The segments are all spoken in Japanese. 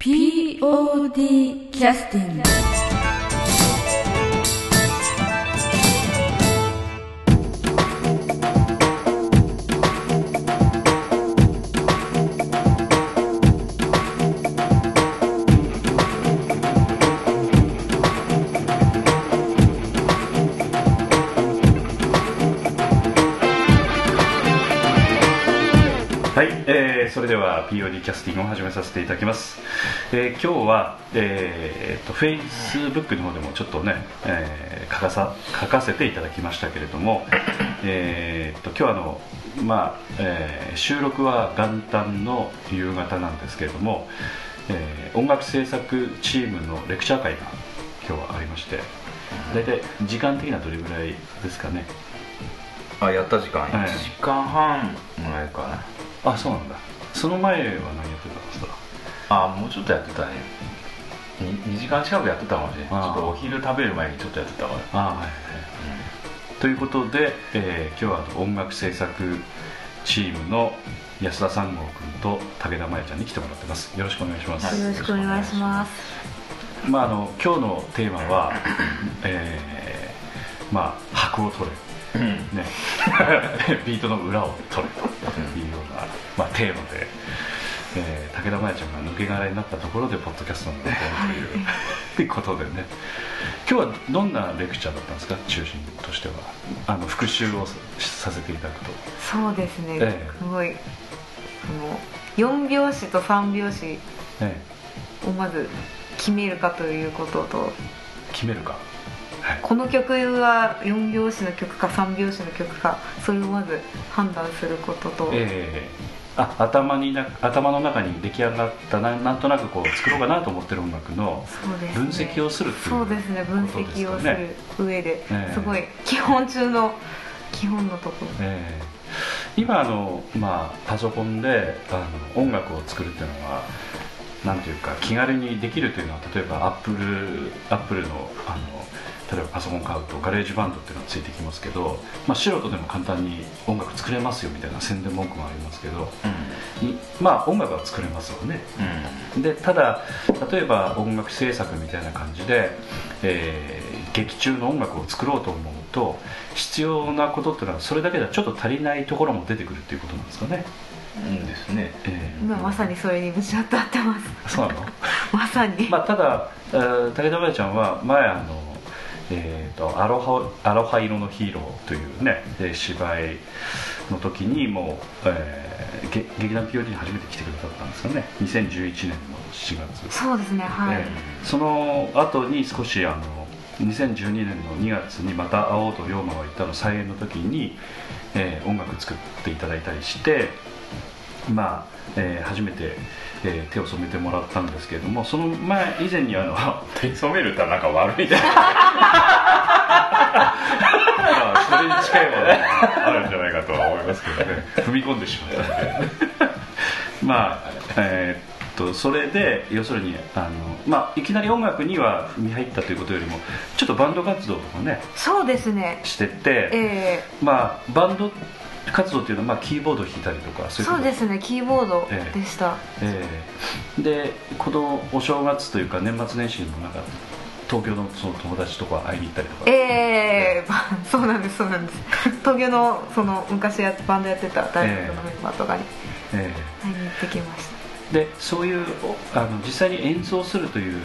POD キャスティングーそれでは POD キャスティングを始めさせていただきます、えー今日は、えー、と Facebook の方でもちょっとね、えー書かさ書かせていただきましたけれども、えー、と今日はあの、まあえー収録は元旦の夕方なんですけれども、えー音楽制作チームのレクチャー会が今日はありまして大体時間的にはどれぐらいですかね？あやった時間、はい。1時間半ぐらいかな。あそうなんだその前は何やってたんですか？あもうちょっとやってたね。2, 時間近くやってたかもしれないちょっとお昼食べる前にちょっとやってたから。あはいはい。ということで、えー今日は音楽制作チームの安田三郷君と武田真弥ちゃんに来てもらってます。よろしくお願いします、はい。よろしくお願いします。まああの今日のテーマは、えーまあ拍を取れ。うん。ね、ビートの裏を取れというような、まあ、テーマで、えー武田真弥ちゃんが抜け殻になったところでポッドキャストに出てということでね。今日はどんなレクチャーだったんですか？中心としては。あの復習をさせていただくと。そうですね、ええ。すごい。その4拍子と3拍子ねをまず決めるかということと。決めるか、はい、この曲は4拍子の曲か3拍子の曲かそれをまず判断することと、えーあ頭にな頭の中に出来上がったななんとなくこう作ろうかなと思ってる音楽の分析をするっていうそうですね分析をする上で、ええ。すごい基本中の基本のところ。えー今あの、まあ、パソコンであの音楽を作るっていうのはなんていうか気軽にできるというのは例えばアップルアップルのあの例えばパソコン買うと GarageBand っていうのがついてきますけど、まあ、素人でも簡単に音楽作れますよみたいな宣伝文句もありますけどいまあ音楽は作れますよね。うん。でただ例えば音楽制作みたいな感じで、えー劇中の音楽を作ろうと思うと必要なことっていうのはそれだけではちょっと足りないところも出てくるっていうことなんですかね、うんですね。えー。今まさにそれにぶち当たってます。そうなの、まさに、まあ、ただ、えー武田真弥ちゃんは前あの、えーとアロハ「アロハ色のヒーロー」というねえー芝居の時にもう、えーげ劇団 POD に初めて来てくださったんですよね。2011年の7月。そうですねはい、ええその後に少しあの2012年の2月にまた「会おうと龍馬は言った」の再演の時に、えー音楽作っていただいたりしてまあ、えー初めて、えー手を染めてもらったんですけれどもその前以前にあの 手染めるってなんか悪いね まあそれに近いものがあるんじゃないかとは思いますけどね。踏み込んでしまったんで。まあえーっとそれで要するにあの、まあ、いきなり音楽には踏み入ったということよりもちょっとバンド活動とかねそうですね。してて、え。まあバンド活動っていうのは、まあ、キーボード弾いたりとかえそういうこと？そうですねキーボードでした、ええ。でこのお正月というか年末年始にもなんか東京のその友達とか会いに行ったりとか？ええ。ばそうなんですそうなんです。東京のその昔やバンドやってた大学のメンバーとかにえ会いに行ってきました、えでそういうおあの実際に演奏するというの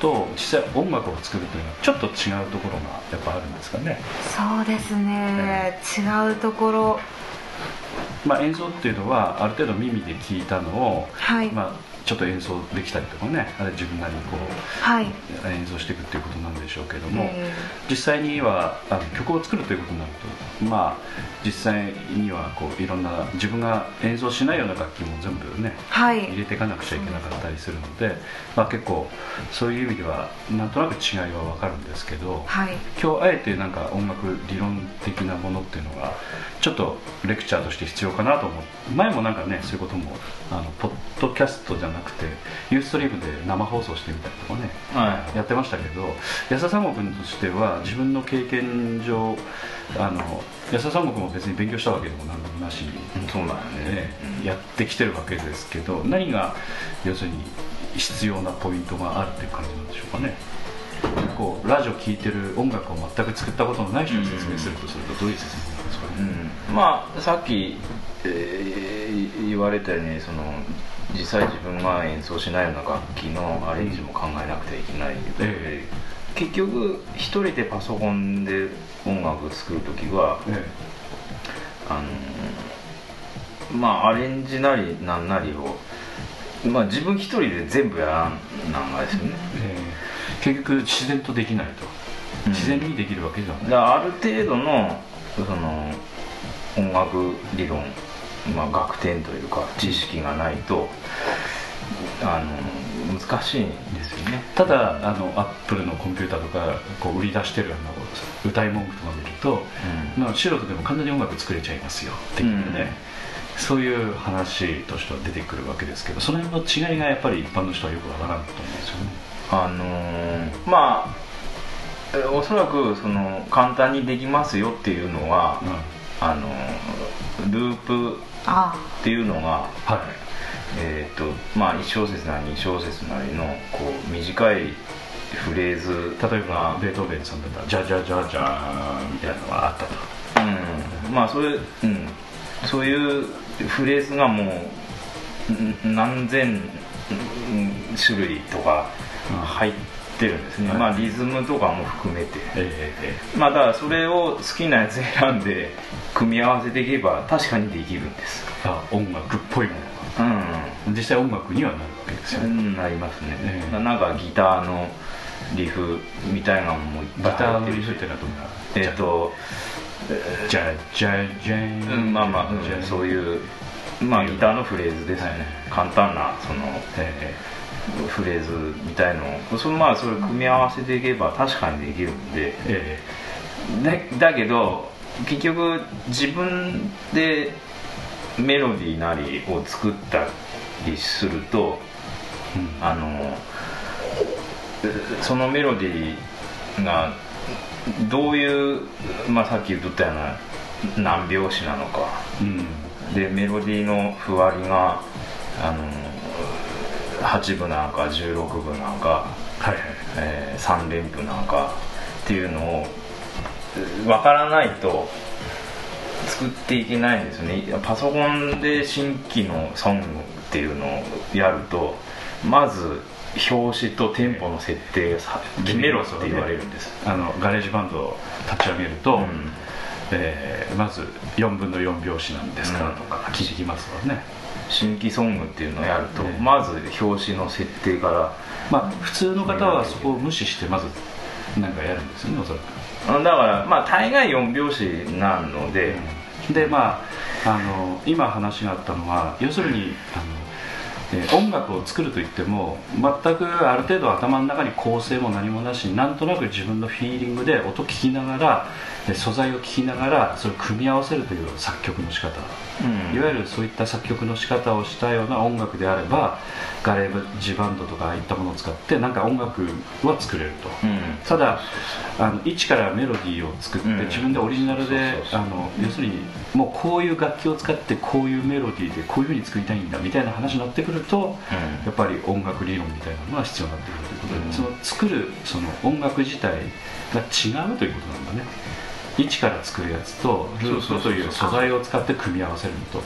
と実際音楽を作るというのはちょっと違うところがやっぱあるんですかね、そうですね、違うところ。まあ、演奏っていうのはある程度耳で聞いたのを、はい、まあ、ちょっと演奏できたりとかねあれ自分なりにこうはい。演奏していくっていうことなんでしょうけども、え実際にはあの曲を作るということになるとまあ実際にはこういろんな自分が演奏しないような楽器も全部ねーはい。入れていかなくちゃいけなかったりするので、まあ、結構そういう意味ではなんとなく違いは分かるんですけどはい。今日あえてなんか音楽理論的なものっていうのがちょっとレクチャーとして必要かなと思う。前もなんかねそういうこともあのポッドキャストじゃなくてユーストリームで生放送してみたりとかねはやってましたけど安田三国君としては自分の経験上あの安田三国も別に勉強したわけでも何でもなしに、そうなんよね。ねやってきてるわけですけど何が要するに必要なポイントがあるっていう感じなんでしょうかね。こうラジオ聴いてる音楽を全く作ったことのない人に説明するとするとどういう説明なんですかね、うん、まあさっき、えー言われたようにその実際自分が演奏しないような楽器のアレンジも考えなくてはいけない、え結局一人でパソコンで音楽作る時はえあのまあアレンジなりなんなりをまあ自分一人で全部やらんなんがですよね。ええ。結局自然とできないと、うん。自然にできるわけじゃない、だからある程度のその音楽理論、まあ、学点というか知識がないとあの難しいんですよね。ただあのアップルのコンピューターとかこう売り出してるあの歌い文句とか見ると、まあ、素人でも簡単に音楽作れちゃいますよっていうね、そういう話としては出てくるわけですけどその辺の違いがやっぱり一般の人はよくわからんと思うんですよね。あのーまあえおそらくその簡単にできますよっていうのは、あのーループあっていうのがはいえーとまあ、1小節なり2小節なりのこう短いフレーズ例えばがベートーベンさんだったら「ジャジャジャジャーン」みたいなのがあったと。うん。まあそれ、うん、そういうフレーズがもうん何千うん種類とか入ってるんですね、はい。まあリズムとかも含めて。えええまあだからそれを好きなやつ選んで組み合わせていけば確かにできるんです。えあ音楽っぽいものうん。が実際音楽にはなるわけですよね、うんなりますね、ええ。なんかギターのリフみたいなのもいっギぱいターのリ入ってるしフってえっ、と、ジャジャジャーン。うん、まあまあ、うんそういうまあギターのフレーズですね、はい。簡単なそのえフレーズみたいの。をそのまあそれ組み合わせていけば確かにできるんで。ええ。だだけど結局自分でメロディーなりを作ったりするとえうん。あのそのメロディーがどういう、まあ、さっき言ったような何拍子なのか。うん。でメロディーのふわりがあの8分なのか16分なのか、はいはい。え3連符なのかっていうのを分からないと作っていけないんですよね。パソコンで新規のソングっていうのをやるとまず拍子とテンポの設定決めろって言われるんです、あの GarageBand を立ち上げると、うん。えーまず4分の4拍子なんですかうんとか聞きますわね、新規ソングっていうのをやると、ええ。まず拍子の設定からまあ普通の方はそこを無視してまずなんかやるんですよねおそらく。あだからまあ大概4拍子なので、でまああの今話があったのは要するにあの、えー音楽を作るといっても全くある程度頭の中に構成も何もなしになんとなく自分のフィーリングで音聞きながらえー素材を聞きながらそれを組み合わせるという作曲の仕方。うん。いわゆるそういった作曲の仕方をしたような音楽であればGarageBand とかああいったものを使ってなんか音楽は作れると。うん。ただあの一からメロディーを作って、うん。自分でオリジナルで要するにもうこういう楽器を使ってこういうメロディーでこういうふうに作りたいんだみたいな話になってくるとやっぱり音楽理論みたいなのが必要になってくるということで、うん。その作るその音楽自体が違うということなんだね一から作るやつとループという素材を使って組み合わせるのと、うん。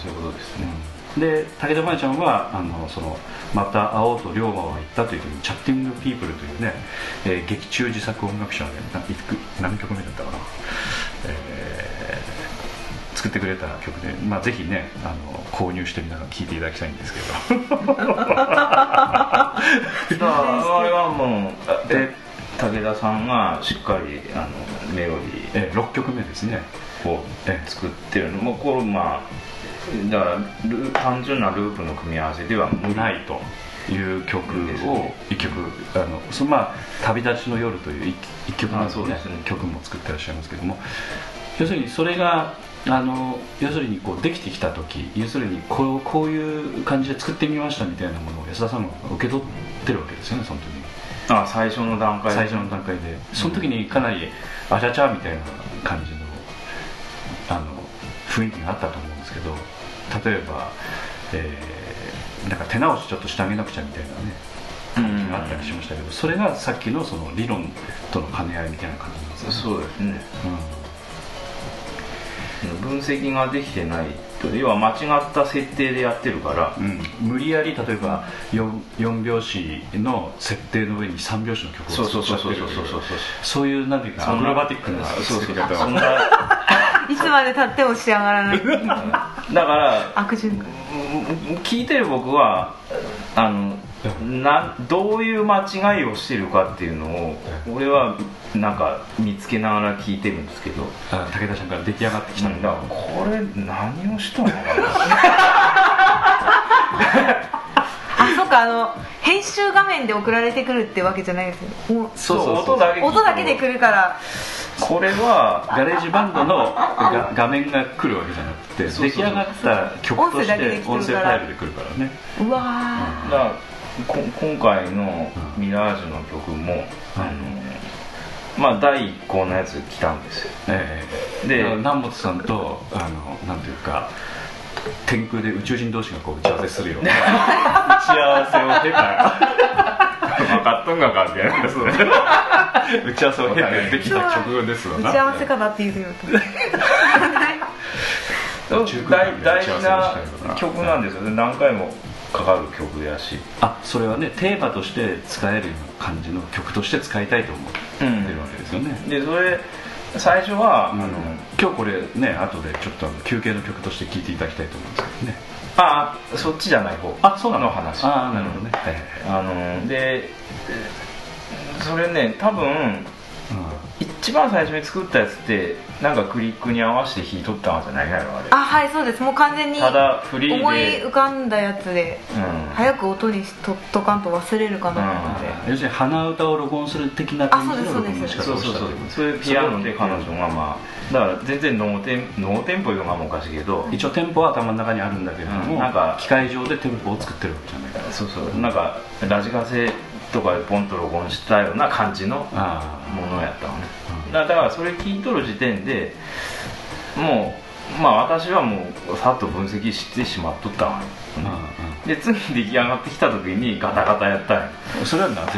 そういうことですね、で武田真弥ちゃんはあのそのまた会おうと龍馬は言ったというふうにチャッティングピープルというね、えー劇中自作音楽賞でないく何曲目だったかな、えー作ってくれた曲で、まあ、ぜひねあの購入してみながら聴いていただきたいんですけど。だからあれはもうえ武田さんがしっかりあのメロディえー6曲目ですね。ーをえ作ってるの。もうこれまあだからル単純なループの組み合わせでは無理ないという曲を一曲あのそのまあ「旅立ちの夜」という一一曲なんですねね。曲も作ってらっしゃいますけども。要するにそれがあの要するにこうできてきた時要するにこうこういう感じで作ってみましたみたいなものを安田さんが受け取ってるわけですよねその時にあ最初の段階で。最初の段階で。その時にかなりあちゃちゃみたいな感じのあの雰囲気があったと思うんですけど例えば、えーなんか手直しちょっとしてあげなくちゃみたいなねうん。があったりしましたけどそれがさっきのその理論との兼ね合いみたいな感じなんですね。そうですね。う分析ができてないと要は間違った設定でやってるからんうん。無理やり例えば 4, 4拍子の設定の上に3拍子の曲をそうそう作っちゃそうそうそう。そうそうってるそういうなんていうかアクロバティックなそうそう。作り方そんな。いつまでたっても仕上がらない。だから悪循環。うん聞いてる僕はあのなどういう間違いをしてるかっていうのを俺はなんか見つけながら聞いてるんですけどあ武田さんから出来上がってきただからこれ何をしたのかな？あそっかあの編集画面で送られてくるってわけじゃないですよもうそう音だけ音だけで来るから。これはガレージバンドのが画面が来るわけじゃなくてそうそうそう。出来上がった曲とし音声だけでて音声ファイルで来るからね。うわだからこ今回の「ミラージュ」の曲も、あのまあ第一稿のやつ来たんですよ。ええで南本さんとあのなんていうか天空で宇宙人同士がこう打ち合わせするような。打ち合わせを経た分かっとんがかってやつ打ち合わせを経てできた曲ですわな。ー打ち合わせかなっていうよ大大事な曲なんですよね。何回もかかる曲やし。あそれはねテーマとして使えるような感じの曲として使いたいと思ってるわけですよね、でそれ最初は、あのあの今日これね後でちょっと休憩の曲として聴いていただきたいと思うんですけどね。あそっちじゃない方。あそうなの。の話。ああなるほどね、はいあのでそれね多分一番最初に作ったやつってなんかクリックに合わせて弾いとったんじゃないのあれ。あはいそうです。もう完全にただフリーで。思い浮かんだやつでうん。早く音にしとっとかんと忘れるかなと思って、要するに鼻歌を録音する的な感じの録音の仕方そうそうそうをしたと。いうそれピアノで彼女がまあだから全然ノーテンノーテンポいうのがおかしいけど一応テンポは頭の中にあるんだけれども、うんなんか機械上でテンポを作ってるわけじゃないから。そうそう。なんかラジカセとかでポンと録音したような感じのあものやったのね。うんだだからそれ聞いとる時点でもうまあ私はもうさっと分析してしまっとったわ。あ、うん。で次出来上がってきた時にガタガタやったんや。うん、それはなぜ？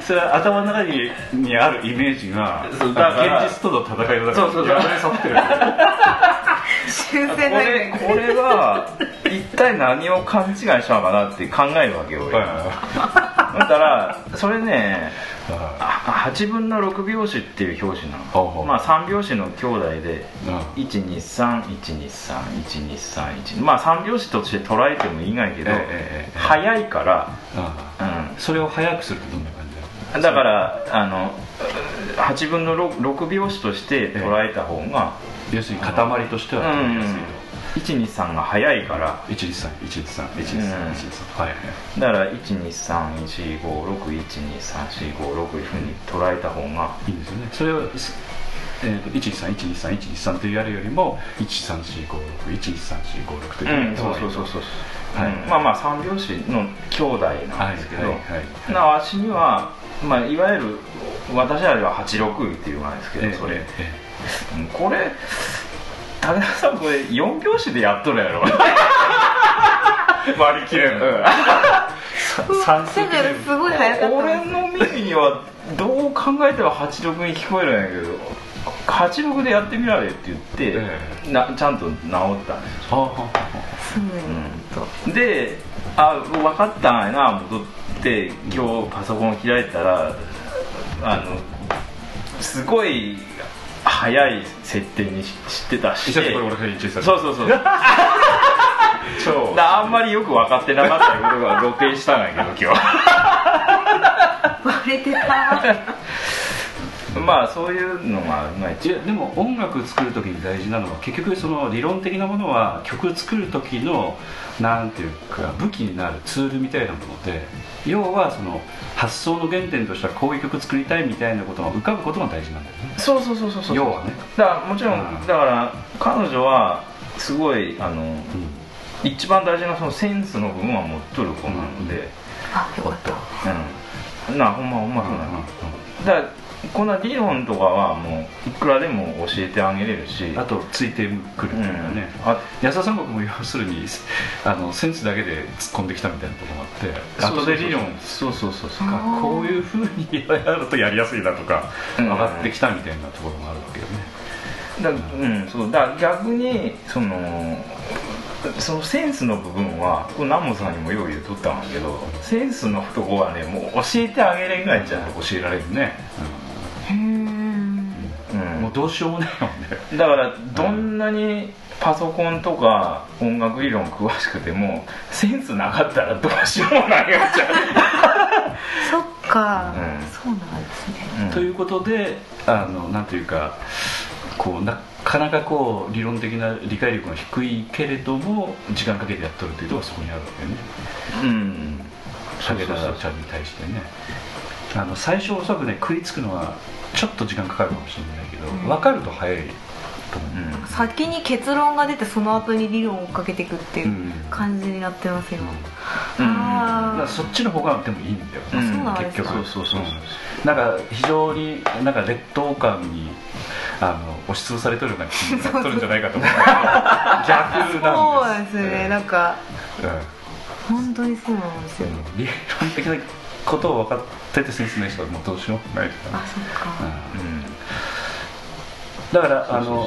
それは頭の中ににあるイメージが現実との戦いの中そうそうそう。破れ去ってる 修 こ正のこれは一体何を勘違いしたのかなって考えるわけよ俺。はい。だからそれねはあ8分の6拍子っていう表紙なの。まあ3拍子の兄弟でいうん。1231231231まあ3拍子として捉えてもいいがいけど、早いから、あうそれを速くするとどんな感じだ？からあの8分の 6, 6拍子として捉えた方が、要するに塊としては取りやすい123が早いから。と123 123 123 123はいはい。だから12345612345いうふうに捉えた方が。いいんですよね。それを、えー、と123123123とやるよりも13456123456とういう、んそうそうそうそう、はい。うん。まあまあ三拍子の兄弟なんですけど、はいはいはいなわしには、まあ、いわゆる私らでは86っていうのなんですけど、ええそれ、えうんこれ武田さんこれ4拍子でやっとるやろ。割り切れん、うん。算数すごい早かった俺の耳にはどう考えても86に聞こえるんやけど86でやってみられって言って、えなちゃんと治ったんですよ。はあはあはすぐにとであ分かったんやな戻って今日パソコン開いたらあのすごい早い設定にしし。てたしそうそうそう。超。だあんまりよく分かってなかったことが露呈したんやけど今割れ てた。日まあそういうのがまあいやでも音楽作る時に大事なのは結局その理論的なものは曲作る時のなんていうか武器になるツールみたいなもので要はその発想の原点としてはこういう曲作りたいみたいなことが浮かぶことが大事なんだよね。そうそうそうそうそう。要はね、だからもちろん、うん。だから彼女はすごいあのうん、一番大事なそのセンスの部分は持っとる子なので、あよかった。うん。なほんまほんまそうなの、だからこんな理論とかはもういくらでも教えてあげれるし。あとついてくるっていうかね、あ安田三国も要するにあのセンスだけで突っ込んできたみたいなところもあって後で理論。そうそうそうそう。がこういうふうにやるとやりやすいなとかうん。上がってきたみたいなところもあるわけよね、だうんそう。だ逆にそのそのセンスの部分はこれ南本さんにもよう言うとったんだけどセンスのとこはねもう教えてあげれんがいじゃん、教えられるね、うんどうしようもないもんね。だからどんなにパソコンとか音楽理論詳しくてもセンスなかったらどうしようもないやつじ そっか、うん。そうなんですね。ゃん、ということであのなんというかこうなかなかこう理論的な理解力が低いけれども時間かけてやっとるというのがそこにあるわけよね。うん。武田ちゃんに対してね。あの最初おそらくね食いつくのはちょっと時間かかるかもしれないけど、うん。分かると早いと思う、うん先に結論が出てその後に理論を追っかけていくっていううん。感じになってますよ、うん。あだからそっちの方がでもいいんだよ、うん結局。そうそうそうなんか非常になんか劣等感にあの押しつぶされとるような気になっとるんじゃないかと思う。逆そうなんですなんですよね、なんかうん。本当にそうなんですよ、理論的なことを分かっててセンスない人はもうどうしようもないから。あそっか、うんうんだからあの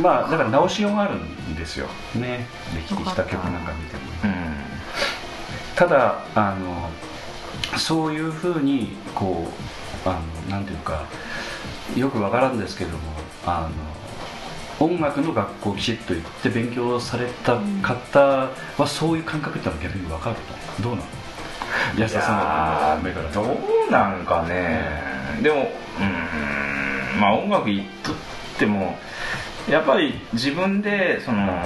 まあだから直しようがあるんですよ。ね。できてきた曲なんか見てもうん。ただあのそういうふうにこうあのなんていうかよくわからんですけどもあの音楽の学校をきちっと行って勉強された方はそういう感覚ってのは逆にわかるのどうなの？安田さんの目からどうなんかね、でもうん。まあ音楽いっとってもやっぱり自分でその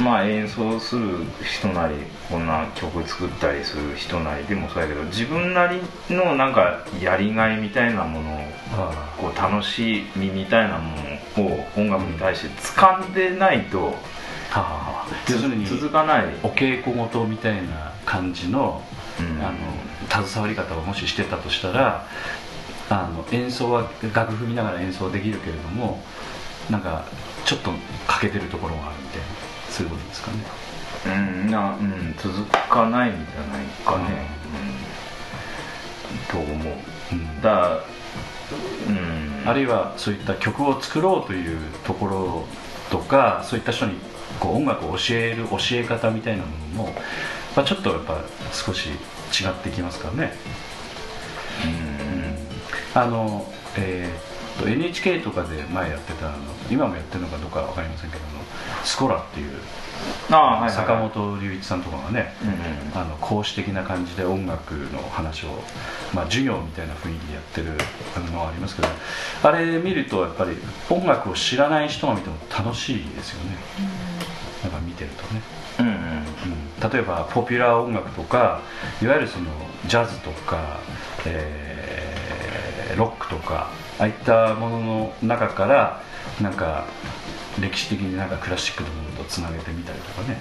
まあ演奏する人なりこんな曲作ったりする人なりでもそうやけど自分なりのなんかやりがいみたいなものをあこう楽しみみたいなものを音楽に対して掴んでないとあはあ要するに続かない、お稽古事みたいな感じのうん。あの携わり方をもししてたとしたらあの演奏は楽譜見ながら演奏できるけれどもなんかちょっと欠けてるところがあるみたいなそういうことですかね。うんなうん続かないんじゃないかね、うん、と思う？うん。だうん。あるいはそういった曲を作ろうというところとかそういった人にこう音楽を教える教え方みたいなものも、まあ、ちょっとやっぱ少し違ってきますからね。うんあの、えーっと NHK とかで前やってたあの今もやってるのかどうかわかりませんけどもスコラっていうああはいはい坂本龍一さんとかがね、うんあの講師的な感じで音楽の話を、まあ、授業みたいな雰囲気でやってるのがありますけどあれ見るとやっぱり音楽を知らない人が見ても楽しいですよね。やっぱ見てるとね、うんうん。うん、例えばポピュラー音楽とかいわゆるそのジャズとか、えーロックとかああいったものの中からなんか歴史的になんかクラシックのものとつなげてみたりとかね。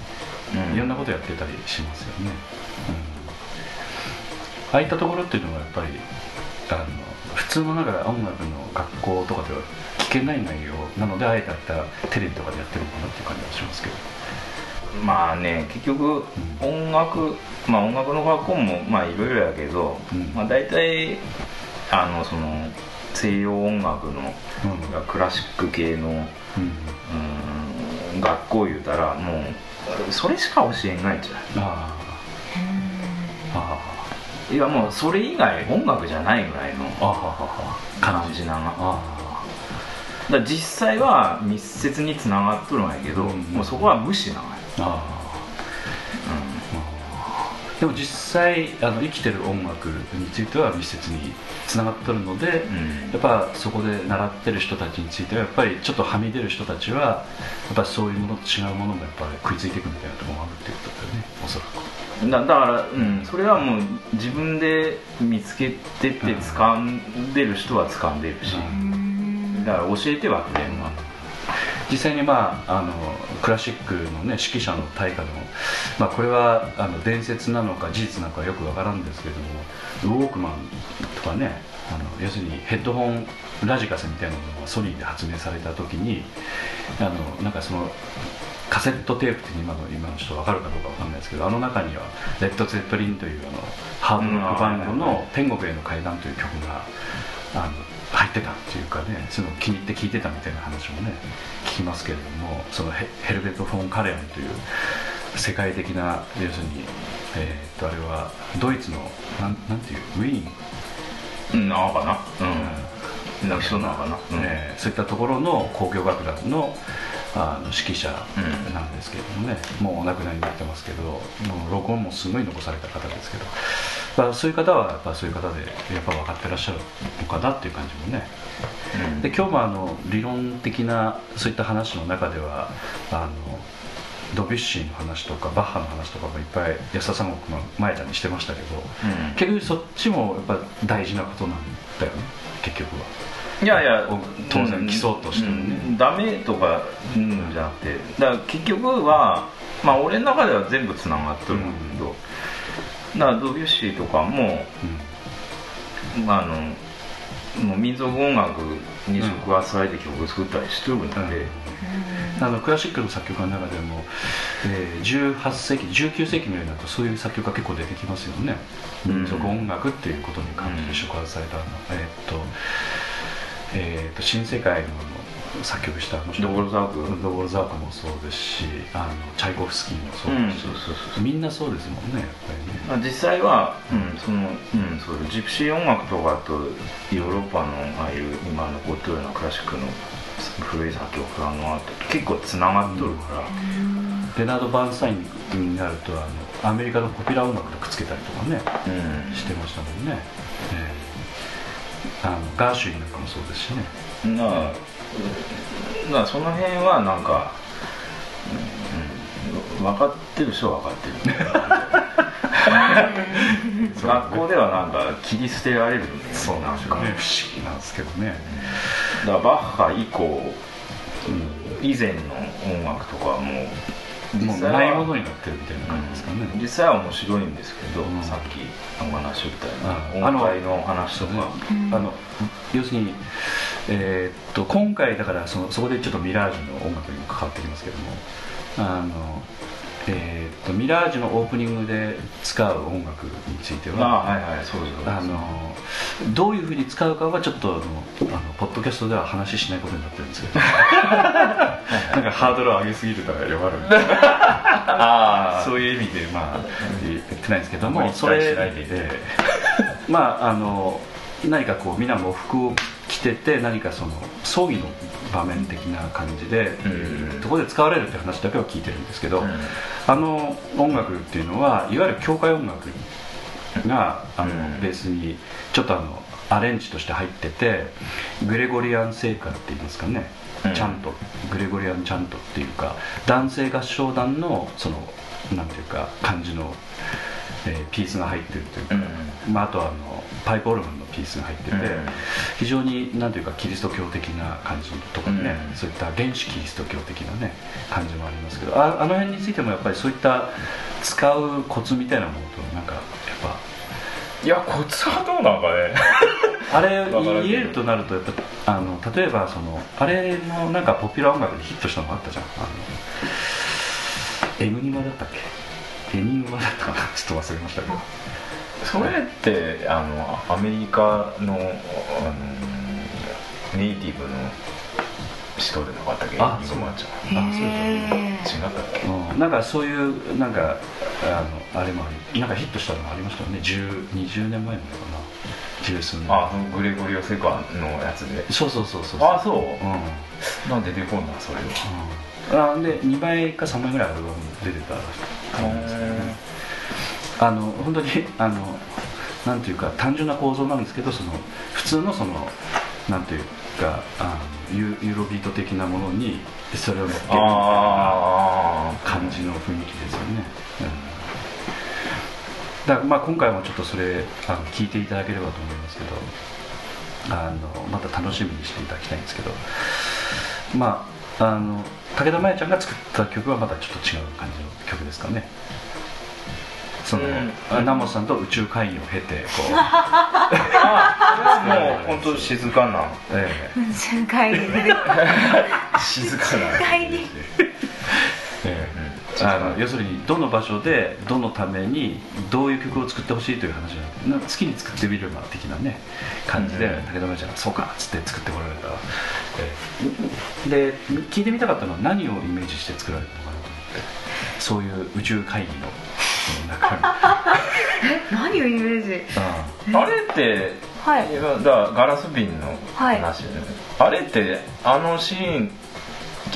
うん。いろんなことやってたりしますよね、うん、ああいったところっていうのはやっぱりあの普通のなんか音楽の学校とかでは聞けない内容なのであえてあったテレビとかでやってるのかなっていう感じはしますけど。まあね結局音楽まあ音楽の学校もまあいろいろやけど、うん。まあ大体あのその西洋音楽のうん。クラシック系のうん。うん学校言うたらもうそれしか教えんないんじゃんああ。あいやもうそれ以外音楽じゃないぐらいのああ。あ感じながあだ実際は密接につながっとるんやけど、うん。もうそこは無視なのよ、あでも実際あの生きてる音楽については密接につながってるので、うん。やっぱそこで習ってる人たちについてはやっぱりちょっとはみ出る人たちはやっぱりそういうものと違うものもやっぱり食いついていくみたいなところがあるっていうことだよねおそらく。だだから、うん、それはもう自分で見つけてって掴んでる人は掴んでるし、だから教えてはくれんわ実際にまああのクラシックのね指揮者の大家の、まあ、これはあの伝説なのか事実なのかよくわからんですけれどもウォークマンとかねあの要するにヘッドホンラジカセみたいなものがソニーで発明された時にあのなんかそのカセットテープって今の今の人分かるかどうか分かんないですけどあの中にはレッド・ゼットリンというあのハードロックバンドの「天国への階段」という曲があの入ってたっていうかねその気に入って聴いてたみたいな話もね聞きますけれどもそのヘヘルベット・フォン・カレオンという世界的な要するに、えーっとあれはドイツのなんなんていうウィーン？うんなのかな。うん。なんかそうなのかな。うん。えーそういったところの交響楽団のあの指揮者なんですけれどもね、もうお亡くなりになってますけどもう録音もすごい残された方ですけど、まあ、そういう方はやっぱそういう方でやっぱ分かってらっしゃるのかなっていう感じもね。うん。で今日もあの理論的なそういった話の中ではあのドビュッシーの話とかバッハの話とかもいっぱい安田三国の前田にしてましたけどうん。結局そっちもやっぱ大事なことなんだよね結局はいやいや当然基礎としてもね。うんダメとかうんじゃなくてだから結局はまあ俺の中では全部つながってるんだけど、だからドビュッシーとかもあのもう民族音楽に触発されて曲作ったりしてるんで、あのクラシックの作曲家の中でも、えー18世紀19世紀のようになるとそういう作曲家結構出てきますよね、うん。民族音楽っていうことに関して触発された、えーっと,、えーっと新世界の作曲したドボルザーク？ドボルザークもそうですしあのチャイコフスキーもそううんですし、そうそうそうみんなそうですもんねやっぱりね。まあ、実際は、うん。そのうん、そうジプシー音楽とかとヨーロッパのああいう今残ってるようなクラシックの古い作曲家の後と結構つながっとるから、レナード・バーンスタインになるとあのアメリカのポピュラー音楽とくっつけたりとかねうん。してましたもんね、えーあのガーシュインなんかもそうですしね。なあなあその辺はなんか、うん分かってる人は分かってる。学校ではなんか切り捨てられるそうなんですよか。ね不思議なんですけどね、だからバッハ以降うん以前の音楽とかはもうもうないものになってるみたいな感じですかね、実際は面白いんですけど、うん。さっきお話しみたいうんな音階の話とか。あの要するに、えーっと今回だからそのそこでちょっとミラージュの音楽にも関わってきますけどもあの、えーっとミラージュのオープニングで使う音楽についてはあはいはいそうそうあのどういうふうに使うかはちょっとあのポッドキャストでは話しないことになってるんですけど。なんかハードルを上げすぎると弱るみたい。な あ そういう意味でまあ言ってないんですけどもそれ待しないで。まああの何かこう皆喪服を着てて何かその葬儀の場面的な感じで、うん。そこで使われるって話だけは聞いてるんですけど、うん。あの音楽っていうのはいわゆる教会音楽があの、うん。ベースにちょっとあのアレンジとして入っててグレゴリアン聖歌って言いますかね、うん。チャントグレゴリアンチャントっていうか男性合唱団のそのなんていうか感じの、えーピースが入ってるというか、うん。まあ、あとはあのパイプオルガンのピースが入ってて、うん。非常になんていうかキリスト教的な感じとかね、うん。そういった原始キリスト教的なね感じもありますけどああの辺についてもやっぱりそういった使うコツみたいなものとなんかやっいやコツはどうなんかね。ぱ あれわからんけど。入れるとなるとやっぱあの例えばそのあれのなんかポピュラー音楽でヒットしたのがあったじゃん。あのエムニマだったっけ？エニグマだったかな？ちょっと忘れましたけど。それってあのアメリカのあのネイティブの人でなかったっけ？あニグマちゃん。あそうですへ違ったっけ？うん。なんかそういうなんかあのあれもありなんかヒットしたのがありましたよね。10 20年前なのかな。十数年。あそのグレゴリオ・セカのやつで。そうそうそうそう。あそう。うん。なんで出てこんなそれは。うん、あで2倍か3倍ぐらいアルバム出てたですけどねあの本当にあのなんていうか単純な構造なんですけどその普通のそのなんていうかあのユユーロビート的なものにそれを乗っけるみたいなあ感じの雰囲気ですよね、うん、だからまあ今回もちょっとそれあの聞いていただければと思いますけどあのまた楽しみにしていただきたいんですけどまああの武田真弥ちゃんが作った曲はまたちょっと違う感じの曲ですかね。その、うん。あナモさんと宇宙会議を経てこう、もう本当静かな。え瞬間に出て静かな会議えええあの要するにどの場所でどのためにどういう曲を作ってほしいという話じゃな好きに作ってみれば的なね感じで、うん。武田真ちゃんが「そうか」っつって作ってこられた、ええで聞いてみたかったのは何をイメージして作られたのかなと思って。そういう宇宙会議のその中身 何をイメージ？ああれってはい。だからガラス瓶のはい。話で、あれってあのシーン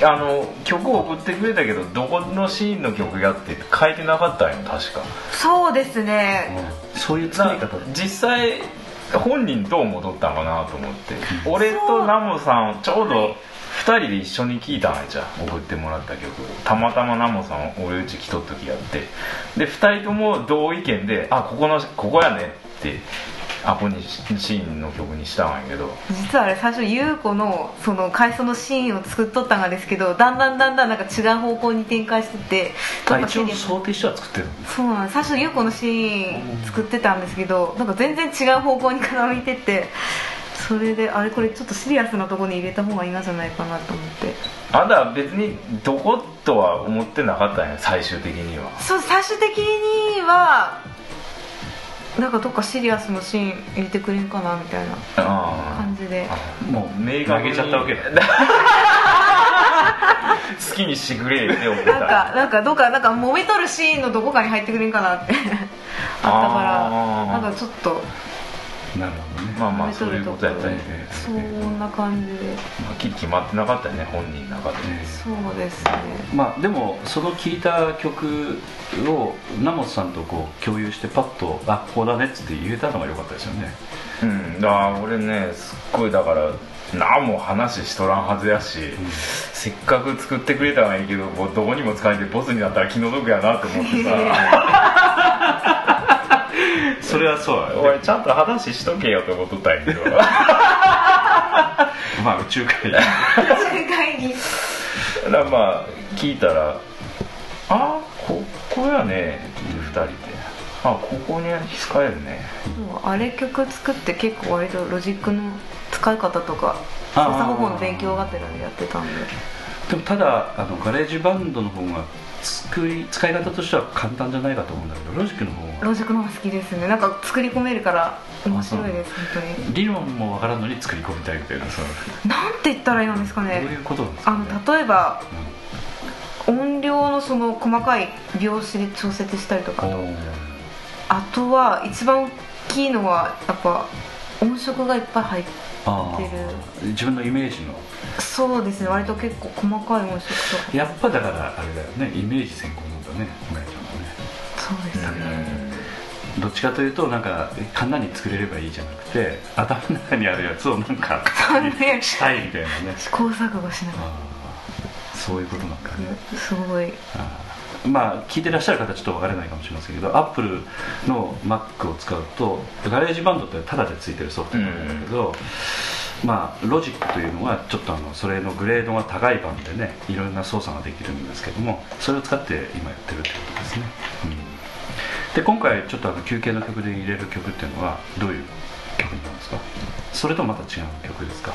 あの曲を送ってくれたけどどこのシーンの曲やって書いてなかったんよ確か。そうですね。うんそういう作り方。実際本人どう戻ったんかなと思って。俺とナモさんちょうど2人で一緒に聴いたんやじゃん送ってもらった曲たまたまナモさん俺うち来とった時やって。で2人とも同意見で「あここのここやね」ってアポにシーンの曲にしたんやけど。実はあれ最初優子のその回想のシーンを作っとったんですけどだんだんだんだんなんか違う方向に展開しててあ一応想定しては作ってるそうなんです。最初優子のシーン作ってたんですけどなんか全然違う方向に傾いてってそれであれこれちょっとシリアスなところに入れた方がいいんじゃないかなと思って。あんたは別にどことは思ってなかったんや最終的には。そう最終的にはなんかどっかシリアスのシーン入れてくれんかなみたいなあ感じで。もう明確に投げちゃったわけだ。好きにしてくれって思っなんたかなんかどっかなんか揉めとるシーンのどこかに入ってくれんかなって。あったから。あー。なんかちょっとなるほどね。まあまあそういうことやったねそんな感じで。はっきり決まってなかったよね本人の中でね。そうですね。まあでもその聴いた曲を名本さんとこう共有してパッと「あここだね」っつって言えたのが良かったですよね。うん。だから俺ねすっごいだから何も話しとらんはずやし、せっかく作ってくれたらいいけどもうどこにも使えてボスになったら気の毒やなと思ってさ それはそうだよ。俺ちゃんと話しとけよと思っとったんやけどまあ宇宙会議。だからまあ聞いたら「あここやね」って2人で「あここに使えるねあれ曲作って結構割とロジックの使い方とか操作方法の勉強がてらでやってたんで。でもただあのガレージバンドの方が作り使い方としては簡単じゃないかと思うんだけどロジックの方がロジックの方が好きですね。なんか作り込めるから面白いです本当に。理論もわからんのに作り込みたいみたいなさなんて言ったらいいんですかね。どういうことなんですか、あね、の例えばうん音量のその細かい拍子で調節したりとかおーあとは一番大きいのはやっぱ音色がいっぱい入ってる。ー自分のイメージのそうですね割と結構細かい音色とか。やっぱだからあれだよねイメージ先行なんだねまやちゃんはね。そうですね。どっちかというとなんか簡単に作れればいいじゃなくて頭の中にあるやつをなんかした いみたいなね。試行錯誤しながら。そういうことなんかね。すごい。あーまあ聞いてらっしゃる方はちょっと分からないかもしれませんけどアップルの Mac を使うとガレージバンドってタダでついてるソフトなんだけど、まあロジックというのはちょっとあのそれのグレードが高い版でねいろんな操作ができるんですけどもそれを使って今やってるってことですね、うん、で今回ちょっとあの休憩の曲で入れる曲っていうのはどういう曲なんですか？それとまた違う曲ですか？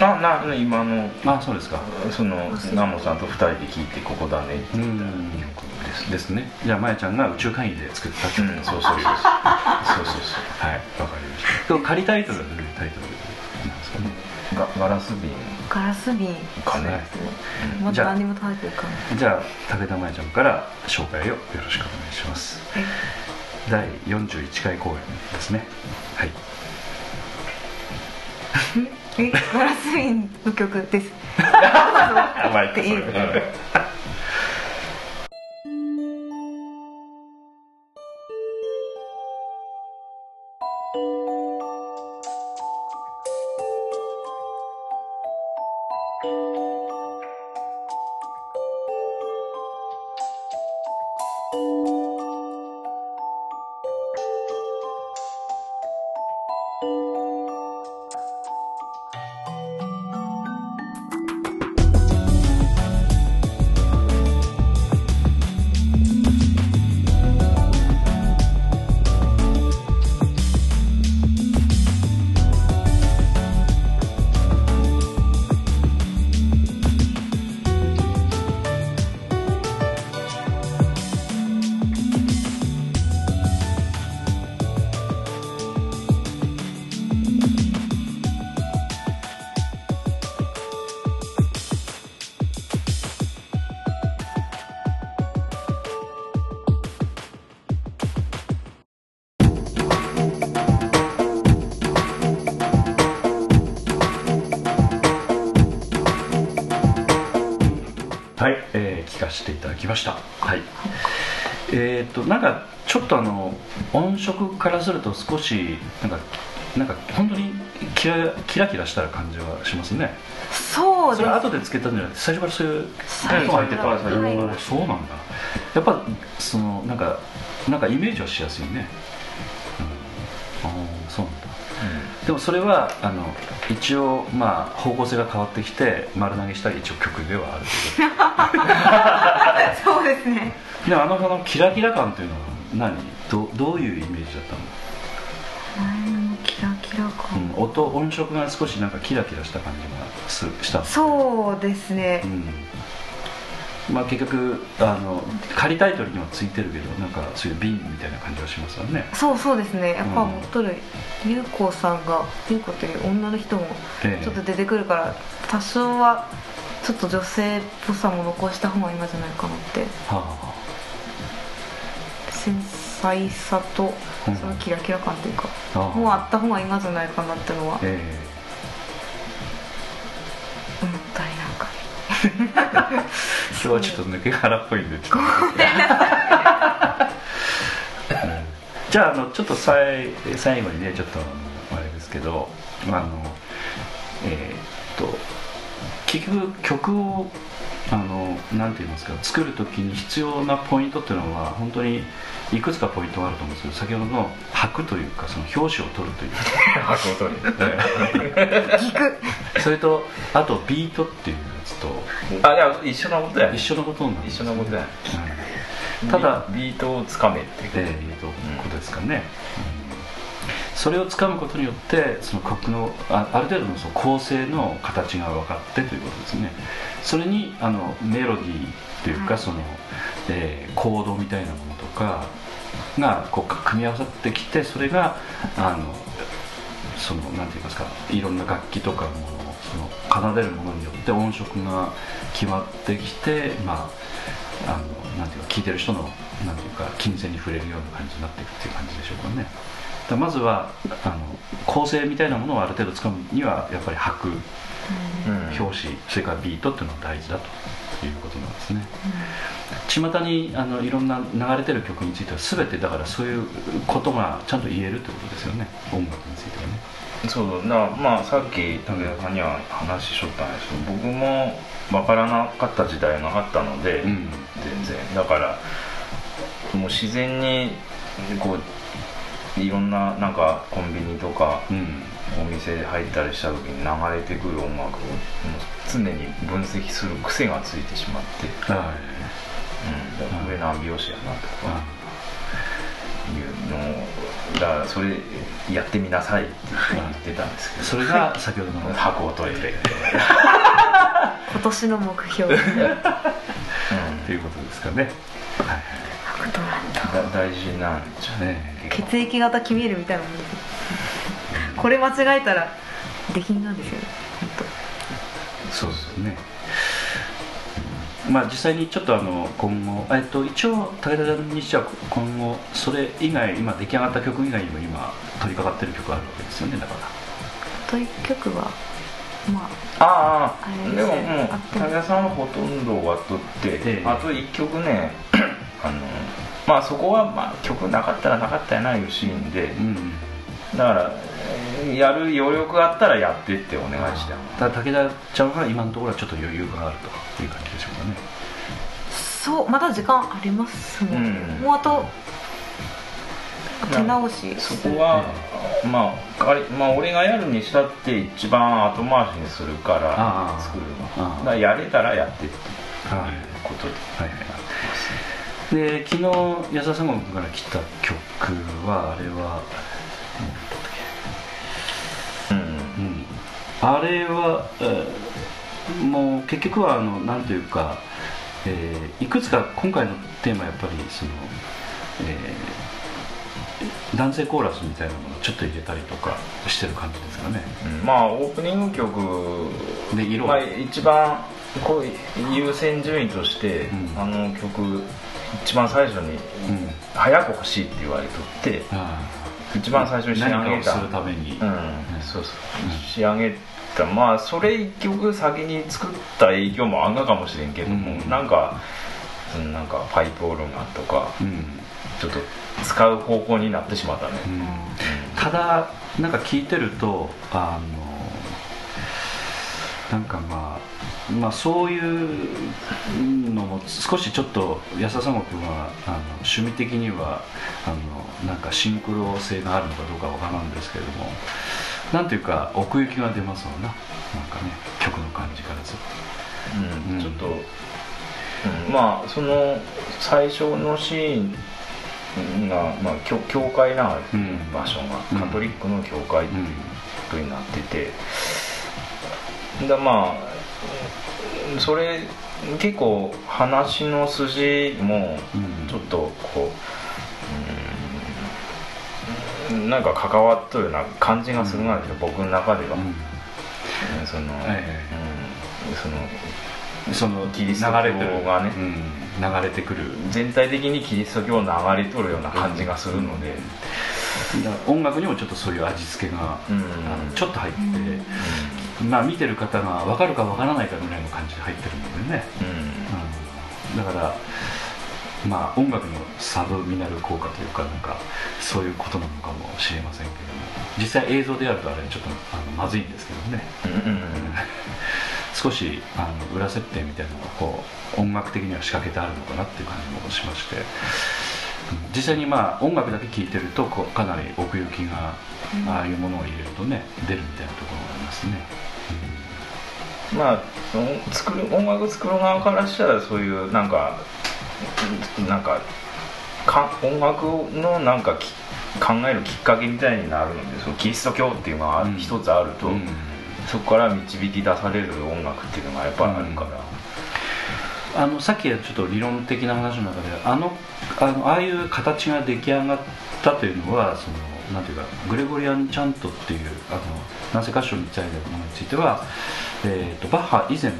なな今のあそうですか。そのナモさんと2人で聞いてここだね。ってうん。言った曲ですですね。じゃあまやちゃんが宇宙会議で作った曲、うんそうそうそう。そうそうそう。はい、わかりました。今日仮タイトルはどういうタイトルなんですかね。ガガラス瓶。ガラス瓶かね。はい。まじゃあだ何も食べてるかなじゃあ武田真弥ちゃんから紹介をよろしくお願いします。第41回公演ですね。はい。えガラス瓶の曲です。甘いかそれ。いいうとなんかちょっとあの音色からすると少しなんかなんか本当にキラキラキラした感じはしますね。そうです。それは後でつけたんじゃなくて最初からそういう最初から。入ってたはいおーそうなんだ。やっぱそのなんかなんかイメージはしやすいね、うん、ああそうなんだ。でもそれはあの一応まあ方向性が変わってきて丸投げした一応曲ではある そうですね。でもあのこのキラキラ感というのは何？どどういうイメージだったの、キラキラう感、ん、音音色が少しなんかキラキラした感じがすしたう、そうですね。うんまあ、結局あの仮タイトルにはついてるけどなんかそういう瓶みたいな感じはしますよね、そうそうですね。やっぱうん。持っとる優子さんが優子という女の人もええ。ちょっと出てくるから多少はちょっと女性っぽさも残した方がいいんじゃないかなって。は繊細さとうん。そのキラキラ感というかああ。もうあった方がいいんじゃないかなってのはえ思 今日はちょっと抜け殻っぽいんでちょっと。じゃああのちょっと最最後にねちょっとあれですけどあのえーっと結局曲をあのなんて言いますか作る時に必要なポイントっていうのは本当にいくつかポイントがあると思うんですけど先ほどの拍というかその表紙を取るという。それとあとビートっていうやつと。あいや一緒なことや一緒のことなんです一緒なことやうんただビビートをつかめっていうえー、とことですかね、うんそれをつかむことによってその曲のあある程度のその構成の形が分かってということですね。それにあのメロディーというか、はい。その、えーコードみたいなものとかがこう組み合わさってきてそれがあのそのなんて言いますかいろんな楽器とかものをその奏でるものによって音色が決まってきてまああのなんていうか聴いてる人のなんていうか金銭に触れるような感じになっていくっていう感じでしょうかねだまずはあの構成みたいなものをある程度つかむにはやっぱり拍うん。表紙それからビートっていうのが大事だと。いうことなんですね。巷にあのいろんな流れてる曲については全てだからそういうことがちゃんと言えるってことですよね。音楽についてはね。そうだまあさっき武田さんには話しとったんですけど僕も分からなかった時代があったので、うん。全然。だからもう自然にこういろんななんかコンビニとかうん。お店入ったりした時に流れてくる音楽を常に分析する癖がついてしまって、はい。うん、上何拍子やなとかういうのをだからそれやってみなさいって言ってたんですけど。んそれが先ほどの。箱を取れて、今年の目標。う んっていうことですかね。はい白となんだ。だ大事なんじゃね。血液型決めるみたいなもん。これ間違えたら出禁なんですよ。ね本そうですね。うんまあ実際にちょっとあの今後えっと一応武田さんにしては今後それ以外今出来上がった曲以外にも今取り掛かってる曲あるわけですよねだから。当と一曲はまあああれでももう武田さんはほとんど終わっとって、ええ。あと1曲ねあのまあそこはまあ曲なかったらなかったやないうシーンでうんだからえーやる余力があったらやってってお願いして。ただ武田ちゃんは今のところはちょっと余裕があるという感じでしょうかね。あそうまだ時間ありますね、うん。もうあと手直しそこは、まああれまあ俺がやるにしたって一番後回しにするから作るああのだからやれたらやってっていうはい。ことで。はいはいで昨日安田さん君から来た曲はあれはうんうん。あれは、えーもう結局はあのなんというか、えーいくつか今回のテーマはやっぱりその、えー男性コーラスみたいなものをちょっと入れたりとかしてる感じですかね。うんまあオープニング曲で色まあ、一番こう優先順位として、うん。あの曲一番最初にうん。早く欲しいって言われとってあ一番最初に仕上げた。うん、そうそう、仕上げた。まあそれ一曲先に作った影響もあんのかもしれんけども、うん。なんかなんかパイプオルガンとかうん。ちょっと使う方向になってしまったね、うん。ただなんか聞いてるとあのなんかまあまあそういうのも少しちょっと安田三国はあの趣味的にはあのなんかシンクロ性があるのかどうかわからんですけれどもなんていうか奥行きが出ますわななんかね曲の感じからず。っうん。うんちょっと、うん。まあその最初のシーンが、まあ、教教会なうん。場所うんがカトリックの教会と、うんことになってて、だまあそれ結構話の筋もうん。ちょっとこう、うん、なんか関わっとるような感じがするんですよ、僕の中では、うん。その、はいはいうん、そのそのキリスト流れてる。教がねうん、流れてくる。全体的にキリスト教流れとるような感じがするので、だから音楽にもちょっとそういう味付けが、うん。あのちょっと入ってて、まあ見てる方が分かるか分からないかぐらいの感じで入ってるのでね、うん。うん、だからまあ音楽のサブミナル効果というかなんかそういうことなのかもしれませんけども。実際映像でやるとあれちょっとあのまずいんですけどね。うんうん 少しあの裏設定みたいなのがこう音楽的には仕掛けてあるのかなっていう感じもしまして、うん実際にまあ音楽だけ聴いてるとこうかなり奥行きがああいうものを入れるとね出るみたいなところがありますね、まあその作る音楽作る側からしたらそういうなんかなんかか音楽のなんかき考えるきっかけみたいになるのでそのキリスト教っていうのがうん。一つあると、うんそこから導き出される音楽っていうのがやっぱあるから、あのさっきちょっと理論的な話の中であのあのああいう形が出来上がったというのはそのなんていうかグレゴリアン・チャントっていうあのナセ歌唱みたいなものについては、えー、とバッハ以前の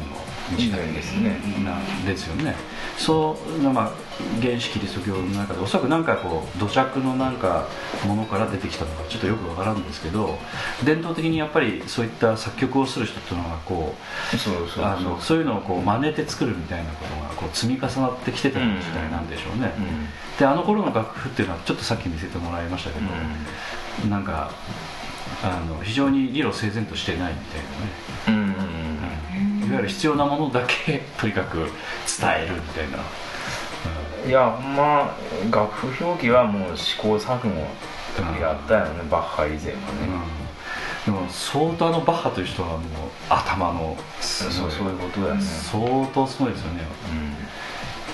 時代ですね。なんですよね。そうまあ原始キリスト教の中でおそらくなんかこう土着のなんかものから出てきたのかちょっとよくわからんですけど伝統的にやっぱりそういった作曲をする人っていうのはこうそういうのをこう真似て作るみたいなことがこう積み重なってきてた時代なんでしょうね、うん。であの頃の楽譜っていうのはちょっとさっき見せてもらいましたけど、なんかあの非常に理路整然としてないみたいなね、うん。うん。いわゆる必要なものだけとにかく伝えるみたいな、いやほんま楽譜表記はもう試行錯誤やったよねバッハ以前はね、うん。でも相当あのバッハという人はもう頭のそうそういうことだよね、相当すごいですよね。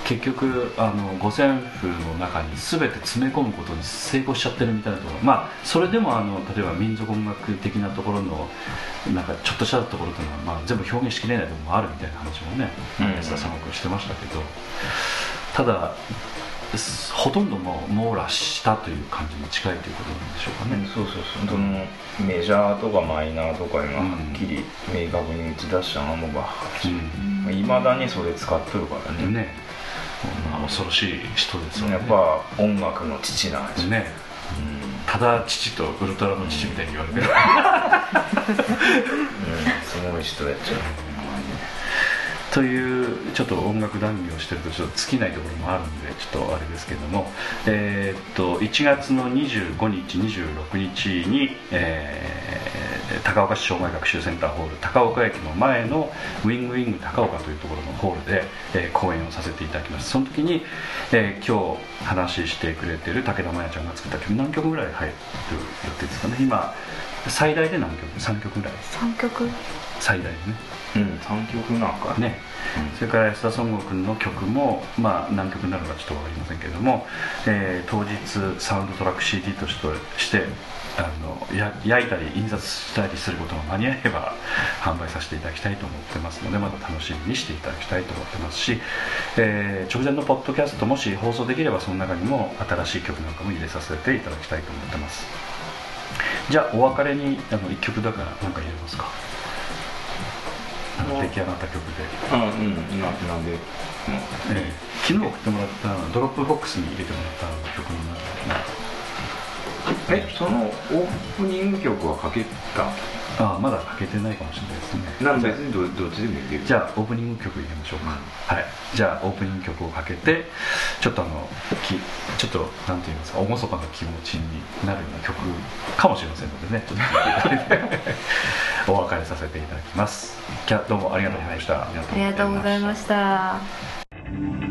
結局あの五線譜の中に全て詰め込むことに成功しちゃってるみたいなところ。まあそれでもあの例えば民族音楽的なところのなんかちょっとしたところというのは、まあ、全部表現しきれないところもあるみたいな話もねうん。安田さんはしてましたけどただすほとんどもう網羅したという感じに近いということなんでしょうかね、そうそうそう。そのメジャーとかマイナーとか今うんはっきり明確に打ち出したのはもうバッハいまだにそれ使ってるからね。ね。まあ恐ろしい人ですよね。やっぱ音楽の父なんですよ、ね。うん。ただ父とウルトラの父みたいに言われてる、うん、すごい人やっちゃうというちょっと音楽談義をしてるとちょっと尽きないところもあるんでちょっとあれですけども、えーっと1月の25日26日に、えー高岡市障害学習センターホール高岡駅の前のウィングウィング高岡というところのホールで、えー公演をさせていただきます。その時に、えー今日話してくれてる武田真弥ちゃんが作った曲何曲ぐらい入る予定ですかね？今最大で何曲？3曲ぐらい。3曲。最大でねうん3曲なんかね、それから安田孫悟君の曲も、まあ、何曲になるかちょっと分かりませんけれども、えー当日サウンドトラック CD としてしてあのや焼いたり印刷したりすることが間に合えば販売させていただきたいと思ってますのでまた楽しみにしていただきたいと思ってますし、えー直前のポッドキャストもし放送できればその中にも新しい曲なんかも入れさせていただきたいと思ってます。じゃあお別れにあの1曲だから何か入れますか？あの出来上がった曲で。うんうんななんで、ええ。昨日送ってもらったドロップボックスに入れてもらった曲になる。んでえそのオープニング曲はかけた？あまだかけてないかもしれないですね。なん別にどどっちでもいける。じゃあオープニング曲入れましょうか、はい。じゃあオープニング曲をかけてちょっとあのきちょっとなんて言いますか厳かな気持ちになるような曲かもしれませんのでね。ちょっと お別れさせていただきます。キャどうもありがとうございました、ありがとうございました